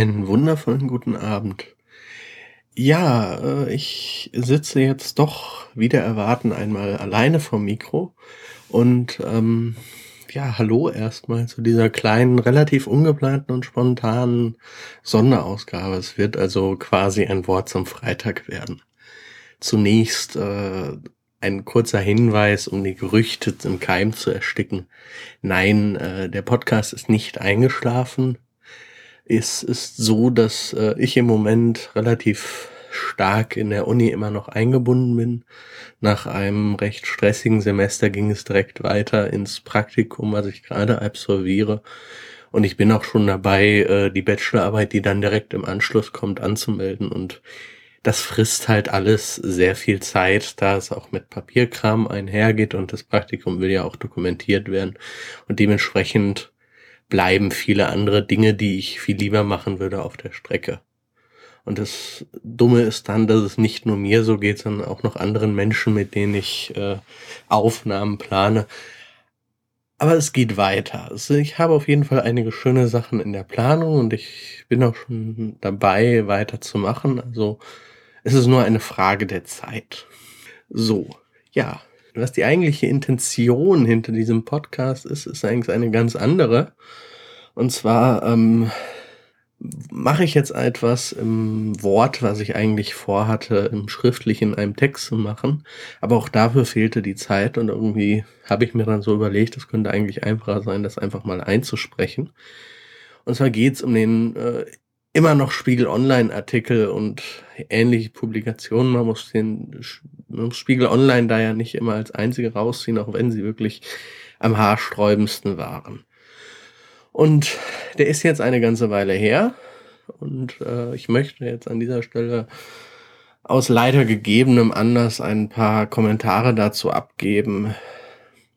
Einen wundervollen guten Abend. Ja, äh, ich sitze jetzt doch wieder erwarten einmal alleine vom Mikro und ähm, ja, hallo erstmal zu dieser kleinen, relativ ungeplanten und spontanen Sonderausgabe. Es wird also quasi ein Wort zum Freitag werden. Zunächst äh, ein kurzer Hinweis, um die Gerüchte im Keim zu ersticken. Nein, äh, der Podcast ist nicht eingeschlafen. Es ist so, dass äh, ich im Moment relativ stark in der Uni immer noch eingebunden bin. Nach einem recht stressigen Semester ging es direkt weiter ins Praktikum, was ich gerade absolviere. Und ich bin auch schon dabei, äh, die Bachelorarbeit, die dann direkt im Anschluss kommt, anzumelden. Und das frisst halt alles sehr viel Zeit, da es auch mit Papierkram einhergeht und das Praktikum will ja auch dokumentiert werden. Und dementsprechend bleiben viele andere Dinge, die ich viel lieber machen würde, auf der Strecke. Und das Dumme ist dann, dass es nicht nur mir so geht, sondern auch noch anderen Menschen, mit denen ich äh, Aufnahmen plane. Aber es geht weiter. Also ich habe auf jeden Fall einige schöne Sachen in der Planung und ich bin auch schon dabei, weiterzumachen. Also es ist nur eine Frage der Zeit. So, ja. Was die eigentliche Intention hinter diesem Podcast ist, ist eigentlich eine ganz andere. Und zwar ähm, mache ich jetzt etwas im Wort, was ich eigentlich vorhatte, im Schriftlichen in einem Text zu machen. Aber auch dafür fehlte die Zeit und irgendwie habe ich mir dann so überlegt, es könnte eigentlich einfacher sein, das einfach mal einzusprechen. Und zwar geht es um den äh, immer noch Spiegel Online Artikel und ähnliche Publikationen. Man muss den man muss Spiegel Online da ja nicht immer als einzige rausziehen, auch wenn sie wirklich am haarsträubendsten waren. Und der ist jetzt eine ganze Weile her. Und äh, ich möchte jetzt an dieser Stelle aus leider gegebenem Anlass ein paar Kommentare dazu abgeben.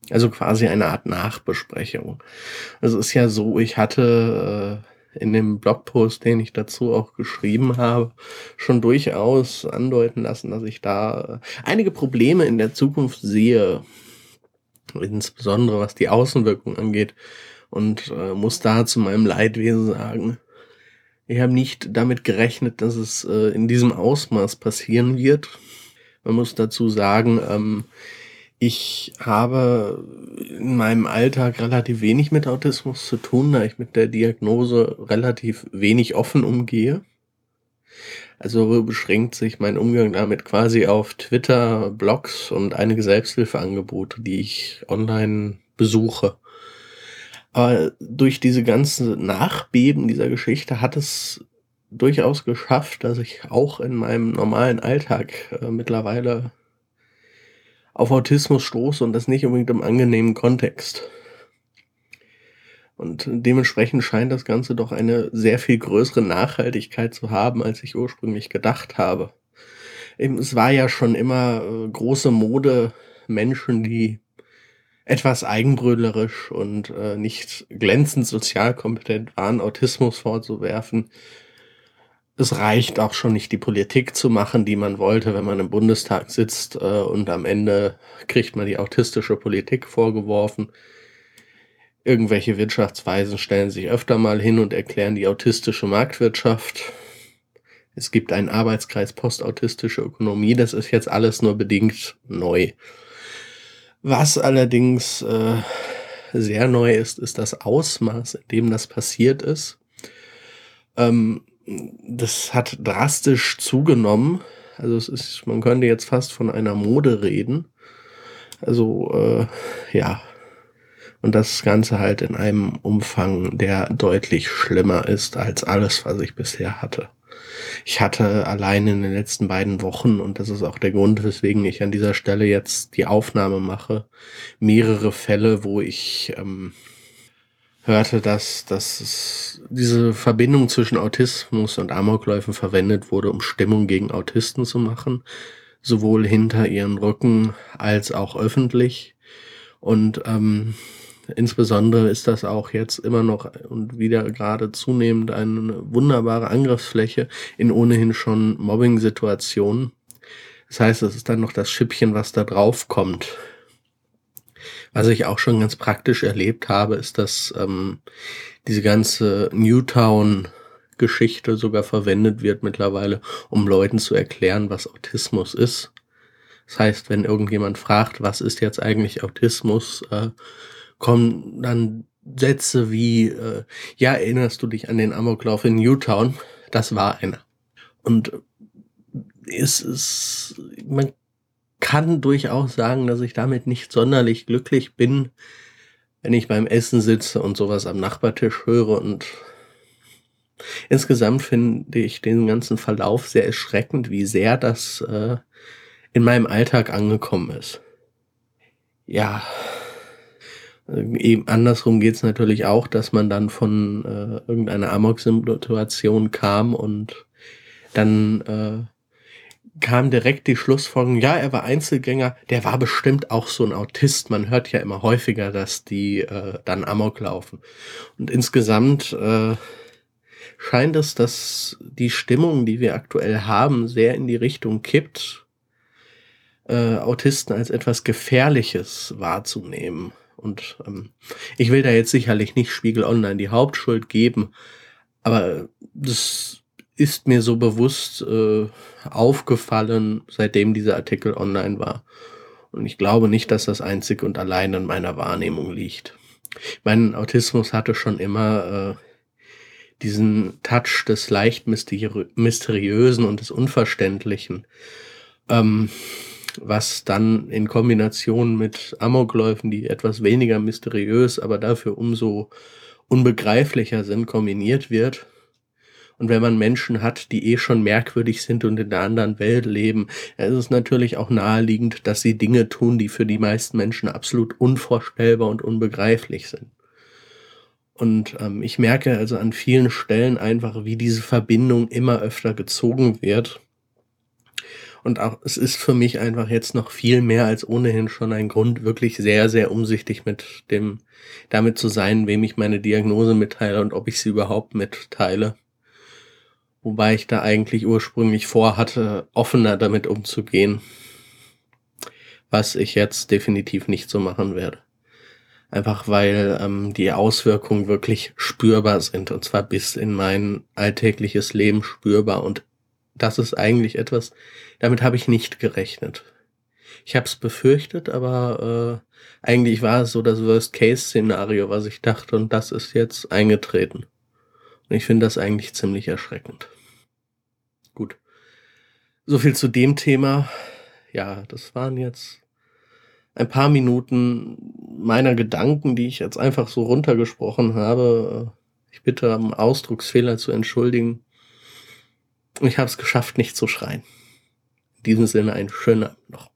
Also quasi eine Art Nachbesprechung. Also es ist ja so, ich hatte äh, in dem Blogpost, den ich dazu auch geschrieben habe, schon durchaus andeuten lassen, dass ich da einige Probleme in der Zukunft sehe. Insbesondere was die Außenwirkung angeht und äh, muss da zu meinem Leidwesen sagen, ich habe nicht damit gerechnet, dass es äh, in diesem Ausmaß passieren wird. Man muss dazu sagen, ähm, ich habe in meinem Alltag relativ wenig mit Autismus zu tun, da ich mit der Diagnose relativ wenig offen umgehe. Also beschränkt sich mein Umgang damit quasi auf Twitter, Blogs und einige Selbsthilfeangebote, die ich online besuche. Aber durch diese ganze Nachbeben dieser Geschichte hat es durchaus geschafft, dass ich auch in meinem normalen Alltag äh, mittlerweile auf Autismus stoße und das nicht unbedingt im angenehmen Kontext. Und dementsprechend scheint das Ganze doch eine sehr viel größere Nachhaltigkeit zu haben, als ich ursprünglich gedacht habe. Es war ja schon immer äh, große Mode, Menschen, die etwas eigenbrödlerisch und äh, nicht glänzend sozial kompetent waren, Autismus vorzuwerfen. Es reicht auch schon nicht, die Politik zu machen, die man wollte, wenn man im Bundestag sitzt äh, und am Ende kriegt man die autistische Politik vorgeworfen. Irgendwelche Wirtschaftsweisen stellen sich öfter mal hin und erklären die autistische Marktwirtschaft. Es gibt einen Arbeitskreis postautistische Ökonomie, das ist jetzt alles nur bedingt neu. Was allerdings äh, sehr neu ist, ist das Ausmaß, in dem das passiert ist. Ähm, das hat drastisch zugenommen. Also es ist, man könnte jetzt fast von einer Mode reden. Also äh, ja. Und das Ganze halt in einem Umfang, der deutlich schlimmer ist als alles, was ich bisher hatte. Ich hatte allein in den letzten beiden Wochen, und das ist auch der Grund, weswegen ich an dieser Stelle jetzt die Aufnahme mache, mehrere Fälle, wo ich ähm, hörte, dass, dass es diese Verbindung zwischen Autismus und Amokläufen verwendet wurde, um Stimmung gegen Autisten zu machen, sowohl hinter ihren Rücken als auch öffentlich. Und ähm, Insbesondere ist das auch jetzt immer noch und wieder gerade zunehmend eine wunderbare Angriffsfläche in ohnehin schon Mobbing-Situationen. Das heißt, es ist dann noch das Schippchen, was da drauf kommt. Was ich auch schon ganz praktisch erlebt habe, ist, dass ähm, diese ganze Newtown Geschichte sogar verwendet wird mittlerweile, um Leuten zu erklären, was Autismus ist. Das heißt, wenn irgendjemand fragt, was ist jetzt eigentlich Autismus, äh, kommen dann Sätze wie, äh, ja, erinnerst du dich an den Amoklauf in Newtown? Das war einer. Und es ist, man kann durchaus sagen, dass ich damit nicht sonderlich glücklich bin, wenn ich beim Essen sitze und sowas am Nachbartisch höre und insgesamt finde ich den ganzen Verlauf sehr erschreckend, wie sehr das äh, in meinem Alltag angekommen ist. Ja, eben andersrum geht's natürlich auch, dass man dann von äh, irgendeiner Amok-Situation kam und dann äh, kam direkt die Schlussfolgerung, ja, er war Einzelgänger, der war bestimmt auch so ein Autist. Man hört ja immer häufiger, dass die äh, dann Amok laufen. Und insgesamt äh, scheint es, dass die Stimmung, die wir aktuell haben, sehr in die Richtung kippt, äh, Autisten als etwas Gefährliches wahrzunehmen. Und ähm, ich will da jetzt sicherlich nicht Spiegel Online die Hauptschuld geben, aber das ist mir so bewusst äh, aufgefallen, seitdem dieser Artikel online war. Und ich glaube nicht, dass das einzig und allein an meiner Wahrnehmung liegt. Mein Autismus hatte schon immer äh, diesen Touch des leicht mysteriösen und des Unverständlichen, ähm, was dann in Kombination mit Amokläufen, die etwas weniger mysteriös, aber dafür umso unbegreiflicher sind, kombiniert wird und wenn man Menschen hat, die eh schon merkwürdig sind und in der anderen Welt leben, ist es natürlich auch naheliegend, dass sie Dinge tun, die für die meisten Menschen absolut unvorstellbar und unbegreiflich sind. Und ähm, ich merke also an vielen Stellen einfach, wie diese Verbindung immer öfter gezogen wird. Und auch es ist für mich einfach jetzt noch viel mehr als ohnehin schon ein Grund, wirklich sehr, sehr umsichtig mit dem, damit zu sein, wem ich meine Diagnose mitteile und ob ich sie überhaupt mitteile. Wobei ich da eigentlich ursprünglich vorhatte, offener damit umzugehen. Was ich jetzt definitiv nicht so machen werde. Einfach weil ähm, die Auswirkungen wirklich spürbar sind. Und zwar bis in mein alltägliches Leben spürbar. Und das ist eigentlich etwas, damit habe ich nicht gerechnet. Ich habe es befürchtet, aber äh, eigentlich war es so das Worst-Case-Szenario, was ich dachte. Und das ist jetzt eingetreten. Und ich finde das eigentlich ziemlich erschreckend. Gut. So viel zu dem Thema. Ja, das waren jetzt ein paar Minuten meiner Gedanken, die ich jetzt einfach so runtergesprochen habe. Ich bitte am Ausdrucksfehler zu entschuldigen. Ich habe es geschafft, nicht zu schreien. In diesem Sinne einen schönen Abend noch.